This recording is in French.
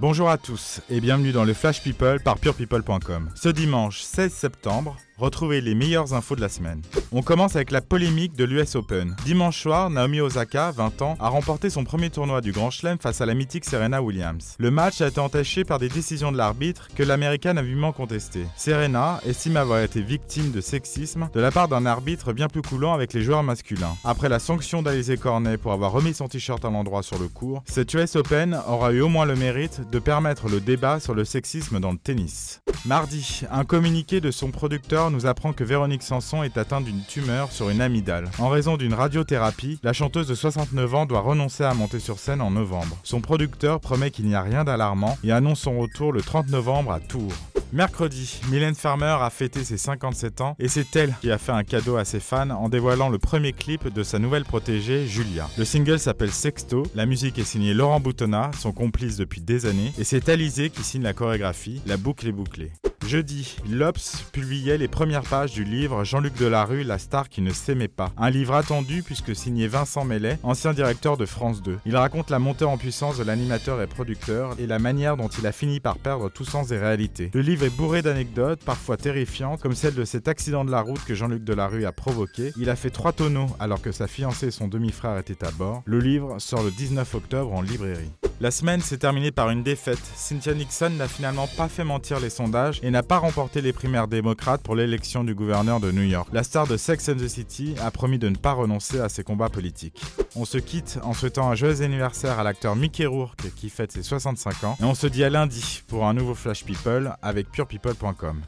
Bonjour à tous et bienvenue dans le Flash People par purepeople.com. Ce dimanche 16 septembre, Retrouvez les meilleures infos de la semaine. On commence avec la polémique de l'US Open. Dimanche soir, Naomi Osaka, 20 ans, a remporté son premier tournoi du Grand Chelem face à la mythique Serena Williams. Le match a été entaché par des décisions de l'arbitre que l'américaine a vivement contestées. Serena estime avoir été victime de sexisme de la part d'un arbitre bien plus coulant avec les joueurs masculins. Après la sanction d'Alizé Cornet pour avoir remis son t-shirt à l'endroit sur le court, cette US Open aura eu au moins le mérite de permettre le débat sur le sexisme dans le tennis. Mardi, un communiqué de son producteur nous apprend que Véronique Sanson est atteinte d'une tumeur sur une amygdale. En raison d'une radiothérapie, la chanteuse de 69 ans doit renoncer à monter sur scène en novembre. Son producteur promet qu'il n'y a rien d'alarmant et annonce son retour le 30 novembre à Tours. Mercredi, Mylène Farmer a fêté ses 57 ans et c'est elle qui a fait un cadeau à ses fans en dévoilant le premier clip de sa nouvelle protégée, Julia. Le single s'appelle Sexto, la musique est signée Laurent Boutonnat, son complice depuis des années, et c'est Alizé qui signe la chorégraphie, la boucle est bouclée. Jeudi, l'Obs publiait les premières pages du livre Jean-Luc Delarue, la star qui ne s'aimait pas. Un livre attendu puisque signé Vincent Mellet, ancien directeur de France 2. Il raconte la montée en puissance de l'animateur et producteur et la manière dont il a fini par perdre tout sens des réalités. Le livre est bourré d'anecdotes, parfois terrifiantes, comme celle de cet accident de la route que Jean-Luc Delarue a provoqué. Il a fait trois tonneaux alors que sa fiancée et son demi-frère étaient à bord. Le livre sort le 19 octobre en librairie. La semaine s'est terminée par une défaite. Cynthia Nixon n'a finalement pas fait mentir les sondages et n'a pas remporté les primaires démocrates pour l'élection du gouverneur de New York. La star de Sex and the City a promis de ne pas renoncer à ses combats politiques. On se quitte en souhaitant un joyeux anniversaire à l'acteur Mickey Rourke qui fête ses 65 ans et on se dit à lundi pour un nouveau Flash People avec purepeople.com.